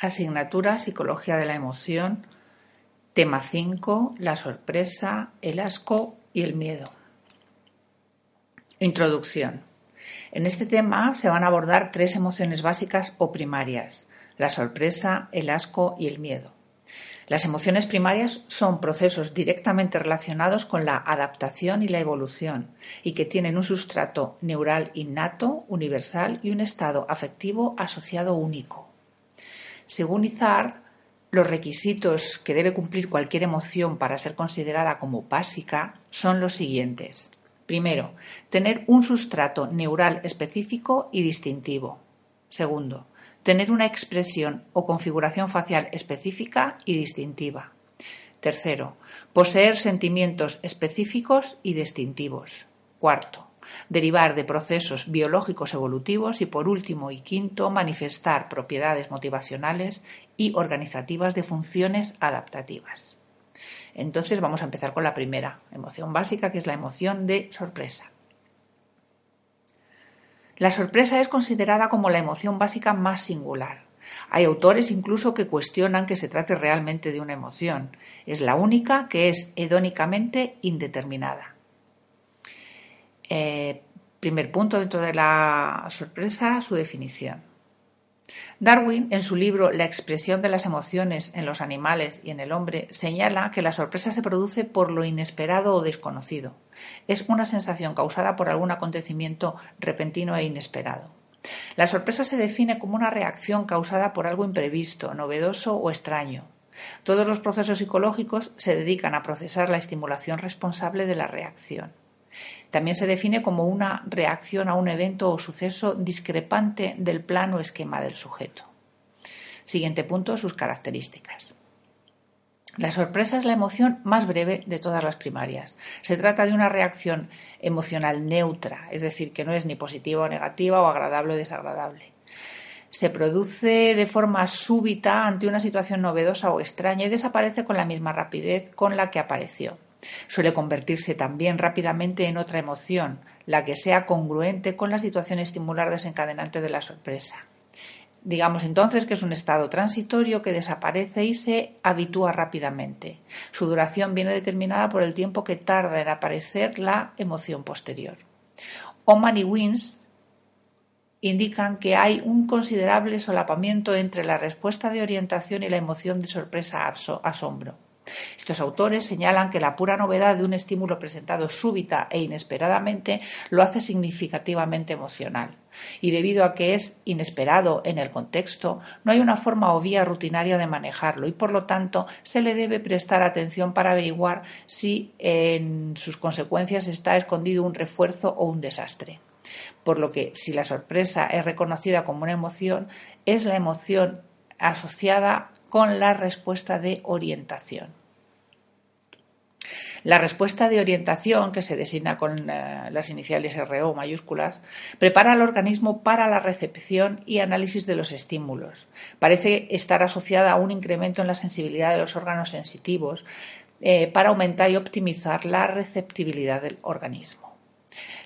Asignatura Psicología de la Emoción, tema 5, la sorpresa, el asco y el miedo. Introducción. En este tema se van a abordar tres emociones básicas o primarias, la sorpresa, el asco y el miedo. Las emociones primarias son procesos directamente relacionados con la adaptación y la evolución y que tienen un sustrato neural innato, universal y un estado afectivo asociado único. Según Izar, los requisitos que debe cumplir cualquier emoción para ser considerada como básica son los siguientes. Primero, tener un sustrato neural específico y distintivo. Segundo, tener una expresión o configuración facial específica y distintiva. Tercero, poseer sentimientos específicos y distintivos. Cuarto, derivar de procesos biológicos evolutivos y, por último y quinto, manifestar propiedades motivacionales y organizativas de funciones adaptativas. Entonces vamos a empezar con la primera emoción básica, que es la emoción de sorpresa. La sorpresa es considerada como la emoción básica más singular. Hay autores incluso que cuestionan que se trate realmente de una emoción. Es la única que es hedónicamente indeterminada. Eh, primer punto dentro de la sorpresa, su definición. Darwin, en su libro La expresión de las emociones en los animales y en el hombre, señala que la sorpresa se produce por lo inesperado o desconocido. Es una sensación causada por algún acontecimiento repentino e inesperado. La sorpresa se define como una reacción causada por algo imprevisto, novedoso o extraño. Todos los procesos psicológicos se dedican a procesar la estimulación responsable de la reacción. También se define como una reacción a un evento o suceso discrepante del plano esquema del sujeto. Siguiente punto, sus características. La sorpresa es la emoción más breve de todas las primarias. Se trata de una reacción emocional neutra, es decir, que no es ni positiva o negativa o agradable o desagradable. Se produce de forma súbita ante una situación novedosa o extraña y desaparece con la misma rapidez con la que apareció. Suele convertirse también rápidamente en otra emoción, la que sea congruente con la situación estimular desencadenante de la sorpresa. Digamos entonces que es un estado transitorio que desaparece y se habitúa rápidamente. Su duración viene determinada por el tiempo que tarda en aparecer la emoción posterior. Oman y Wins indican que hay un considerable solapamiento entre la respuesta de orientación y la emoción de sorpresa asombro. Estos autores señalan que la pura novedad de un estímulo presentado súbita e inesperadamente lo hace significativamente emocional. Y debido a que es inesperado en el contexto, no hay una forma o vía rutinaria de manejarlo y por lo tanto se le debe prestar atención para averiguar si en sus consecuencias está escondido un refuerzo o un desastre. Por lo que si la sorpresa es reconocida como una emoción, es la emoción asociada con la respuesta de orientación. La respuesta de orientación, que se designa con eh, las iniciales RO mayúsculas, prepara al organismo para la recepción y análisis de los estímulos. Parece estar asociada a un incremento en la sensibilidad de los órganos sensitivos eh, para aumentar y optimizar la receptibilidad del organismo.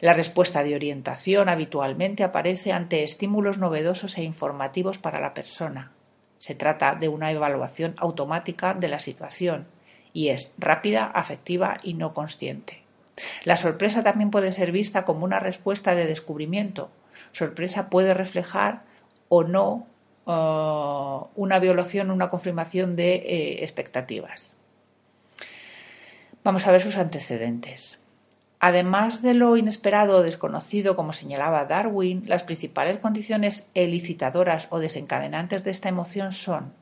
La respuesta de orientación habitualmente aparece ante estímulos novedosos e informativos para la persona. Se trata de una evaluación automática de la situación y es rápida, afectiva y no consciente. La sorpresa también puede ser vista como una respuesta de descubrimiento. Sorpresa puede reflejar o no uh, una violación, una confirmación de eh, expectativas. Vamos a ver sus antecedentes. Además de lo inesperado o desconocido, como señalaba Darwin, las principales condiciones elicitadoras o desencadenantes de esta emoción son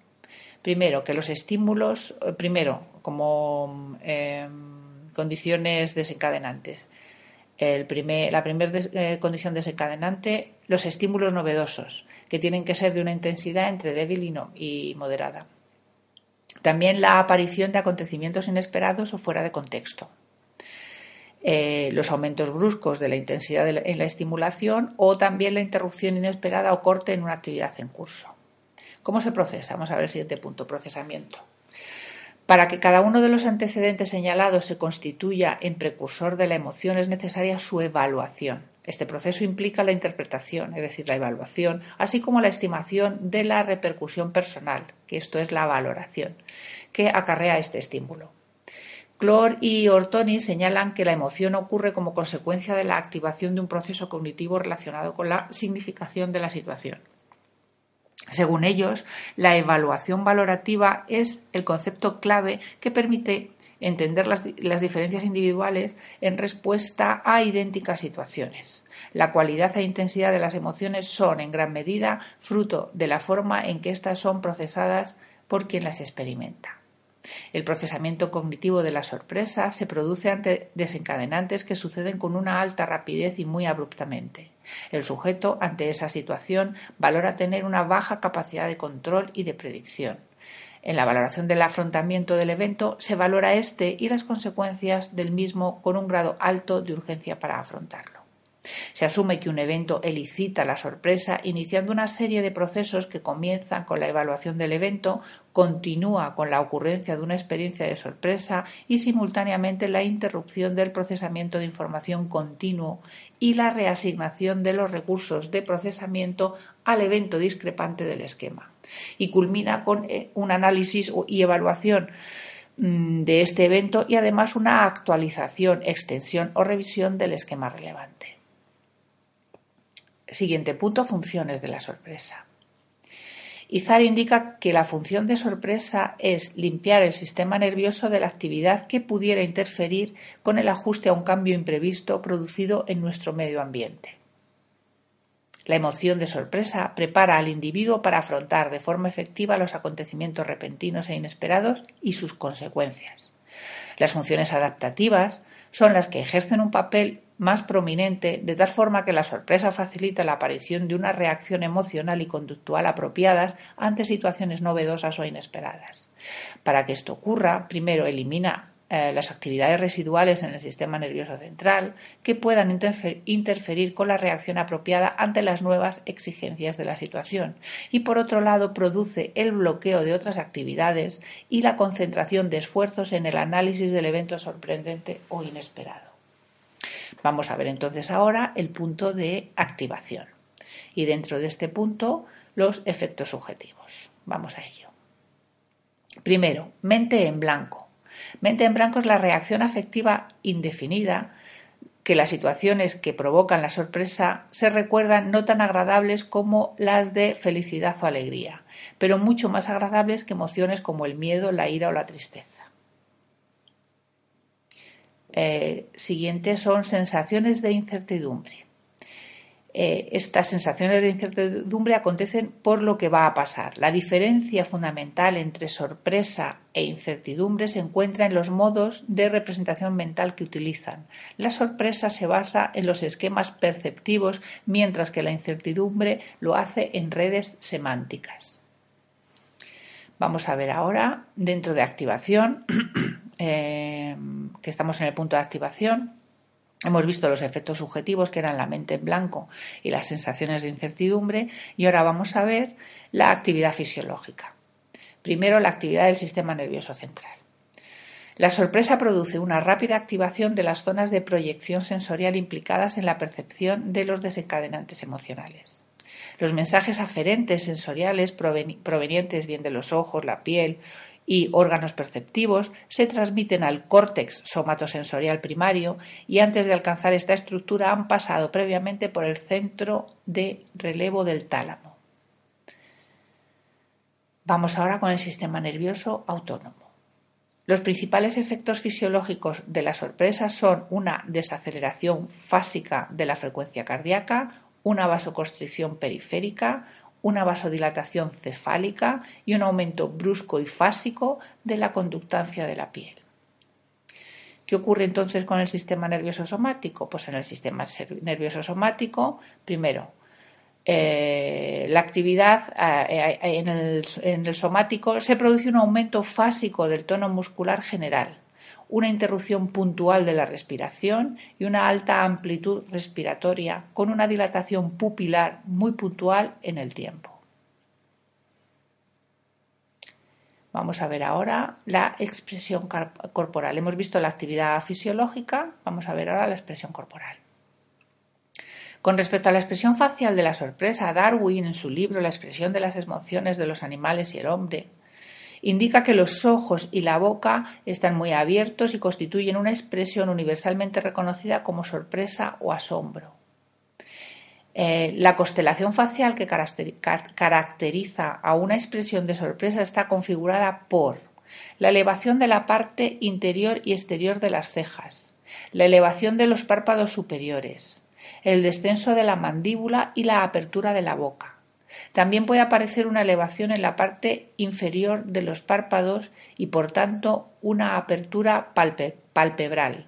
Primero, que los estímulos, eh, primero, como em, condiciones desencadenantes. la primera eh, condición desencadenante, los estímulos novedosos, que tienen que ser de una intensidad entre débil y, moderada. También la aparición de acontecimientos inesperados o fuera de contexto. Eh, los aumentos bruscos de la intensidad en la estimulación o también la interrupción inesperada o corte en una actividad en curso. ¿Cómo se procesa? Vamos a ver el siguiente punto, procesamiento. Para que cada uno de los antecedentes señalados se constituya en precursor de la emoción es necesaria su evaluación, Este proceso implica la interpretación, es decir, la evaluación, así como la estimación de la repercusión personal, que esto es la valoración, que acarrea este estímulo. Clore y Ortoni señalan que la emoción ocurre como consecuencia de la activación de un proceso cognitivo relacionado con la significación de la situación. Según ellos, la evaluación valorativa es el concepto clave que permite entender las, diferencias individuales en respuesta a idénticas situaciones. La cualidad e intensidad de las emociones son, en gran medida, fruto de la forma en que éstas son procesadas por quien las experimenta. El procesamiento cognitivo de la sorpresa se produce ante desencadenantes que suceden con una alta rapidez y muy abruptamente. El sujeto, ante esa situación, valora tener una baja capacidad de control y de predicción. En la valoración del afrontamiento del evento se valora este y las consecuencias del mismo con un grado alto de urgencia para afrontarlo. Se asume que un evento elicita la sorpresa iniciando una serie de procesos que comienzan con la evaluación del evento, continúa con la ocurrencia de una experiencia de sorpresa y simultáneamente la interrupción del procesamiento de información continuo y la reasignación de los recursos de procesamiento al evento discrepante del esquema. Y culmina con eh, un análisis y evaluación mm, de este evento y además una actualización, extensión o revisión del esquema relevante. Siguiente punto, funciones de la sorpresa. Izar indica que la función de sorpresa es limpiar el sistema nervioso de la actividad que pudiera interferir con el ajuste a un cambio imprevisto producido en nuestro medio ambiente. La emoción de sorpresa prepara al individuo para afrontar de forma efectiva los acontecimientos repentinos e inesperados y sus consecuencias. Las funciones adaptativas son las que ejercen un papel más prominente, de tal forma que la sorpresa facilita la aparición de una reacción emocional y conductual apropiadas ante situaciones novedosas o inesperadas. Para que esto ocurra, primero elimina eh, las actividades residuales en el sistema nervioso central que puedan interferir con la reacción apropiada ante las nuevas exigencias de la situación y por otro lado produce el bloqueo de otras actividades y la concentración de esfuerzos en el análisis del evento sorprendente o inesperado. Vamos a ver entonces ahora el punto de activación y dentro de este punto los efectos subjetivos. Vamos a ello. Primero, mente en blanco. Mente en blanco es la reacción afectiva indefinida que las situaciones que provocan la sorpresa se recuerdan no tan agradables como las de felicidad o alegría, pero mucho más agradables que emociones como el miedo, la ira o la tristeza. Eh, siguientes son sensaciones de incertidumbre. Eh, estas sensaciones de incertidumbre acontecen por lo que va a pasar. La diferencia fundamental entre sorpresa e incertidumbre se encuentra en los modos de representación mental que utilizan. La sorpresa se basa en los esquemas perceptivos, mientras que la incertidumbre lo hace en redes semánticas. Vamos a ver ahora, dentro de activación, eh, que estamos en el punto de activación, Hemos visto los efectos subjetivos que eran la mente en blanco y las sensaciones de incertidumbre y ahora vamos a ver la actividad fisiológica. Primero, la actividad del sistema nervioso central. La sorpresa produce una rápida activación de las zonas de proyección sensorial implicadas en la percepción de los desencadenantes emocionales. Los mensajes aferentes sensoriales provenientes bien de los ojos, la piel y órganos perceptivos se transmiten al córtex somatosensorial primario y antes de alcanzar esta estructura han pasado previamente por el centro de relevo del tálamo. Vamos ahora con el sistema nervioso autónomo. Los principales efectos fisiológicos de la sorpresa son una desaceleración fásica de la frecuencia cardíaca, una vasoconstricción periférica, una vasodilatación cefálica y un aumento brusco y fásico de la conductancia de la piel. ¿Qué ocurre entonces con el sistema nervioso somático? Pues en el sistema nervioso somático, primero, eh, la actividad eh, eh, en, el, en el somático se produce un aumento fásico del tono muscular general una interrupción puntual de la respiración y una alta amplitud respiratoria con una dilatación pupilar muy puntual en el tiempo. Vamos a ver ahora la expresión corporal. Hemos visto la actividad fisiológica, vamos a ver ahora la expresión corporal. Con respecto a la expresión facial de la sorpresa, Darwin, en su libro La expresión de las emociones de los animales y el hombre, indica que los ojos y la boca están muy abiertos y constituyen una expresión universalmente reconocida como sorpresa o asombro. Eh, la constelación facial que caracteriza a una expresión de sorpresa está configurada por la elevación de la parte interior y exterior de las cejas, la elevación de los párpados superiores, el descenso de la mandíbula y la apertura de la boca. También puede aparecer una elevación en la parte inferior de los párpados y por tanto una apertura palpebral.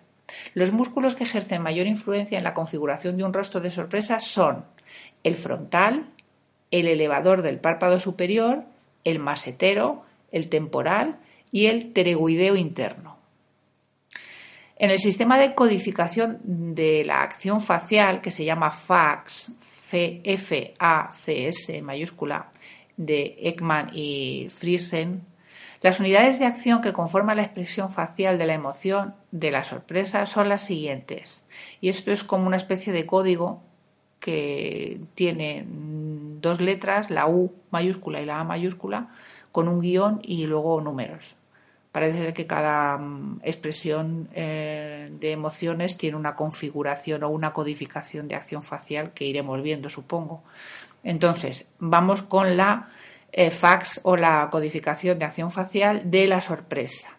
Los músculos que ejercen mayor influencia en la configuración de un rostro de sorpresa son el frontal, el elevador del párpado superior, el masetero, el temporal y el teregoideo interno. En el sistema de codificación de la acción facial, que se llama FACS, F-A-C-S mayúscula, de Ekman y Friesen, las unidades de acción que conforman la expresión facial de la emoción de la sorpresa son las siguientes. Y esto es como una especie de código que tiene dos letras, la U mayúscula y la A mayúscula, con un guion y luego números. Parece que cada mm, expresión eh, de emociones tiene una configuración o una codificación de acción facial que iremos viendo, supongo. Entonces, vamos con la eh, fax o la codificación de acción facial de la sorpresa.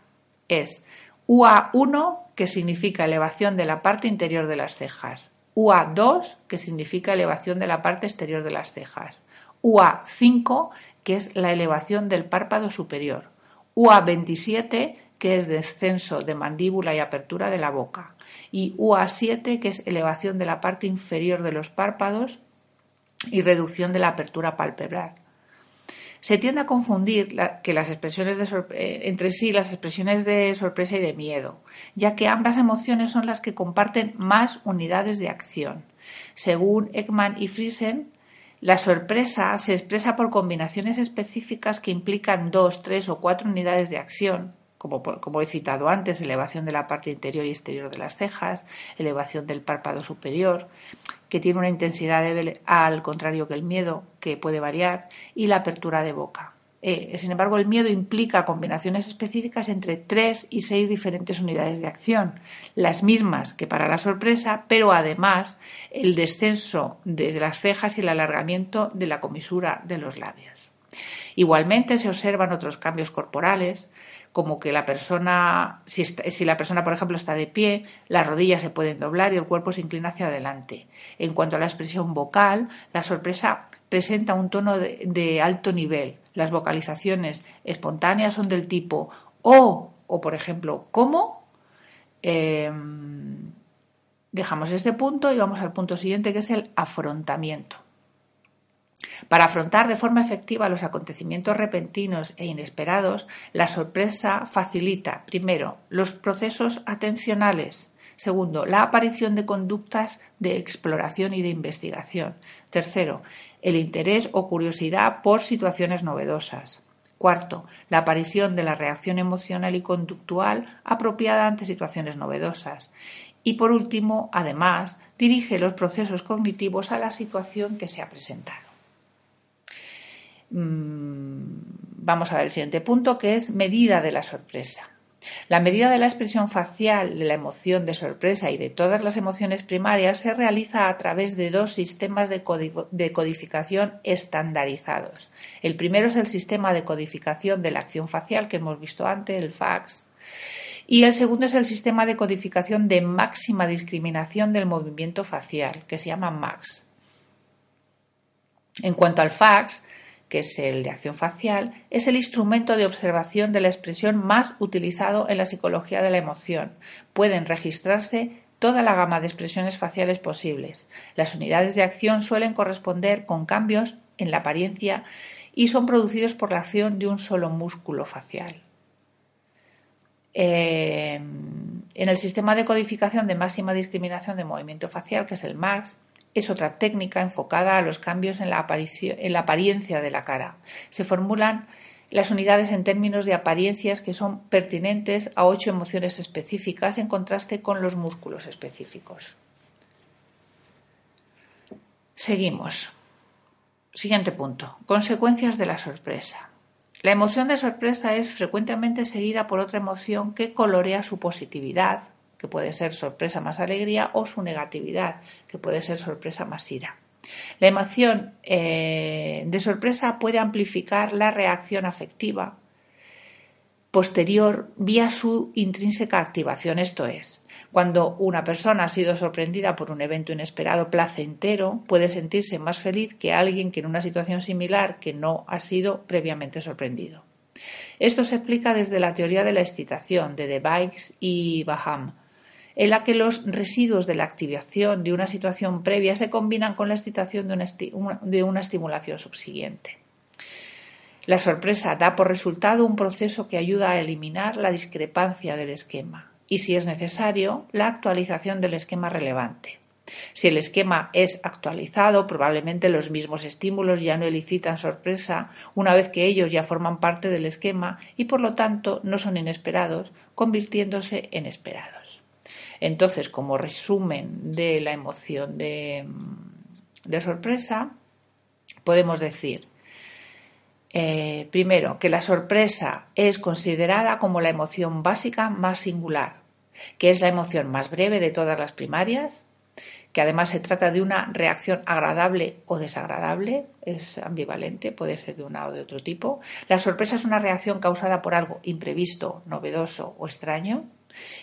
Es UA1, que significa elevación de la parte interior de las cejas. UA2, que significa elevación de la parte exterior de las cejas. UA5, que es la elevación del párpado superior. UA27, que es descenso de mandíbula y apertura de la boca, y UA7, que es elevación de la parte inferior de los párpados y reducción de la apertura palpebral. Se tiende a confundir que las expresiones de eh, entre sí las expresiones de sorpresa y de miedo, ya que ambas emociones son las que comparten más unidades de acción. Según Ekman y Friesen, la sorpresa se expresa por combinaciones específicas que implican dos, tres o cuatro unidades de acción, como, he citado antes, elevación de la parte interior y exterior de las cejas, elevación del párpado superior, que tiene una intensidad al contrario que el miedo, que puede variar, y la apertura de boca. Eh, sin embargo, el miedo implica combinaciones específicas entre tres y seis diferentes unidades de acción, las mismas que para la sorpresa, pero además el descenso de las cejas y el alargamiento de la comisura de los labios. Igualmente se observan otros cambios corporales, como que la persona, si, si, la persona, por ejemplo, está de pie, las rodillas se pueden doblar y el cuerpo se inclina hacia adelante. En cuanto a la expresión vocal, la sorpresa presenta un tono de, alto nivel. Las vocalizaciones espontáneas son del tipo o, o por ejemplo, ¿cómo? Em, dejamos este punto y vamos al punto siguiente que es el afrontamiento. Para afrontar de forma efectiva los acontecimientos repentinos e inesperados, la sorpresa facilita, primero, los procesos atencionales, Segundo, la aparición de conductas de exploración y de investigación. Tercero, el interés o curiosidad por situaciones novedosas. Cuarto, la aparición de la reacción emocional y conductual apropiada ante situaciones novedosas. Y por último, además, dirige los procesos cognitivos a la situación que se ha presentado. Mm, vamos a ver el siguiente punto, que es medida de la sorpresa. La medida de la expresión facial de la emoción de sorpresa y de todas las emociones primarias se realiza a través de dos sistemas de, codificación estandarizados. El primero es el sistema de codificación de la acción facial que hemos visto antes, el FAX, y el segundo es el sistema de codificación de máxima discriminación del movimiento facial, que se llama MAX. En cuanto al FAX, que es el de acción facial, es el instrumento de observación de la expresión más utilizado en la psicología de la emoción. Pueden registrarse toda la gama de expresiones faciales posibles. Las unidades de acción suelen corresponder con cambios en la apariencia y son producidos por la acción de un solo músculo facial. en el sistema de codificación de máxima discriminación de movimiento facial, que es el MAX, es otra técnica enfocada a los cambios en la, apariencia de la cara. Se formulan las unidades en términos de apariencias que son pertinentes a ocho emociones específicas en contraste con los músculos específicos. Seguimos. Siguiente punto. Consecuencias de la sorpresa. La emoción de sorpresa es frecuentemente seguida por otra emoción que colorea su positividad, que puede ser sorpresa más alegría, o su negatividad, que puede ser sorpresa más ira. La emoción eh, de sorpresa puede amplificar la reacción afectiva posterior vía su intrínseca activación, esto es, cuando una persona ha sido sorprendida por un evento inesperado placentero, puede sentirse más feliz que alguien que en una situación similar que no ha sido previamente sorprendido. Esto se explica desde la teoría de la excitación de De Bikes y Baham, en la que los residuos de la activación de una situación previa se combinan con la excitación de una, de una estimulación subsiguiente. La sorpresa da por resultado un proceso que ayuda a eliminar la discrepancia del esquema y, si es necesario, la actualización del esquema relevante. Si el esquema es actualizado, probablemente los mismos estímulos ya no elicitan sorpresa una vez que ellos ya forman parte del esquema y por lo tanto no son inesperados, convirtiéndose en esperados. Entonces, como resumen de la emoción de, sorpresa, podemos decir eh, primero, que la sorpresa es considerada como la emoción básica más singular, que es la emoción más breve de todas las primarias, que además se trata de una reacción agradable o desagradable, es ambivalente, puede ser de una o de otro tipo. La sorpresa es una reacción causada por algo imprevisto, novedoso o extraño,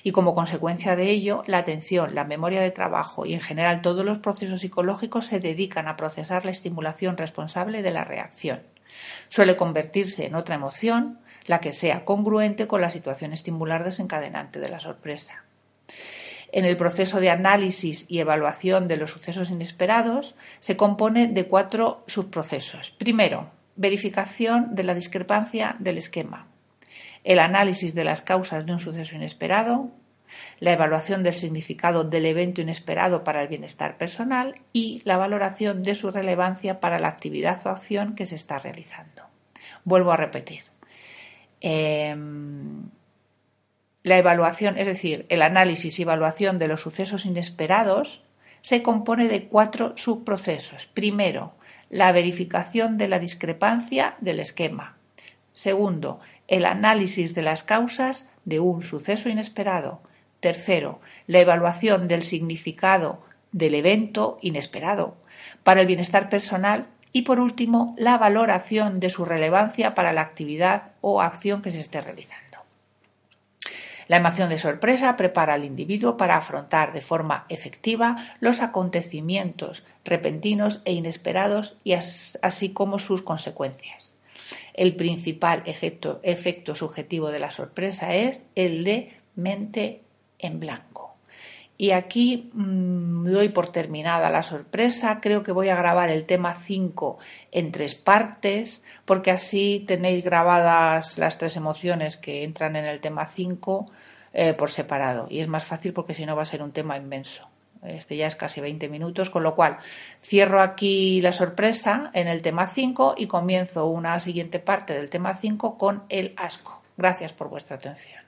y como consecuencia de ello, la atención, la memoria de trabajo y en general todos los procesos psicológicos se dedican a procesar la estimulación responsable de la reacción. Suele convertirse en otra emoción, la que sea congruente con la situación estimular desencadenante de la sorpresa. En el proceso de análisis y evaluación de los sucesos inesperados se compone de cuatro subprocesos. Primero, verificación de la discrepancia del esquema, el análisis de las causas de un suceso inesperado, la evaluación del significado del evento inesperado para el bienestar personal y la valoración de su relevancia para la actividad o acción que se está realizando. Vuelvo a repetir. Em, la evaluación, es decir, el análisis y evaluación de los sucesos inesperados, se compone de cuatro subprocesos. Primero, la verificación de la discrepancia del esquema. Segundo, el análisis de las causas de un suceso inesperado. Tercero, la evaluación del significado del evento inesperado para el bienestar personal y por último, la valoración de su relevancia para la actividad o acción que se esté realizando. La emoción de sorpresa prepara al individuo para afrontar de forma efectiva los acontecimientos repentinos e inesperados y así como sus consecuencias. El principal efecto, efecto subjetivo de la sorpresa es el de mente en blanco. Y aquí mm, doy por terminada la sorpresa. Creo que voy a grabar el tema 5 en tres partes, porque así tenéis grabadas las tres emociones que entran en el tema 5 eh, por separado. Y es más fácil porque si no va a ser un tema inmenso. Este ya es casi 20 minutos, con lo cual cierro aquí la sorpresa en el tema 5 y comienzo una siguiente parte del tema 5 con el asco. Gracias por vuestra atención.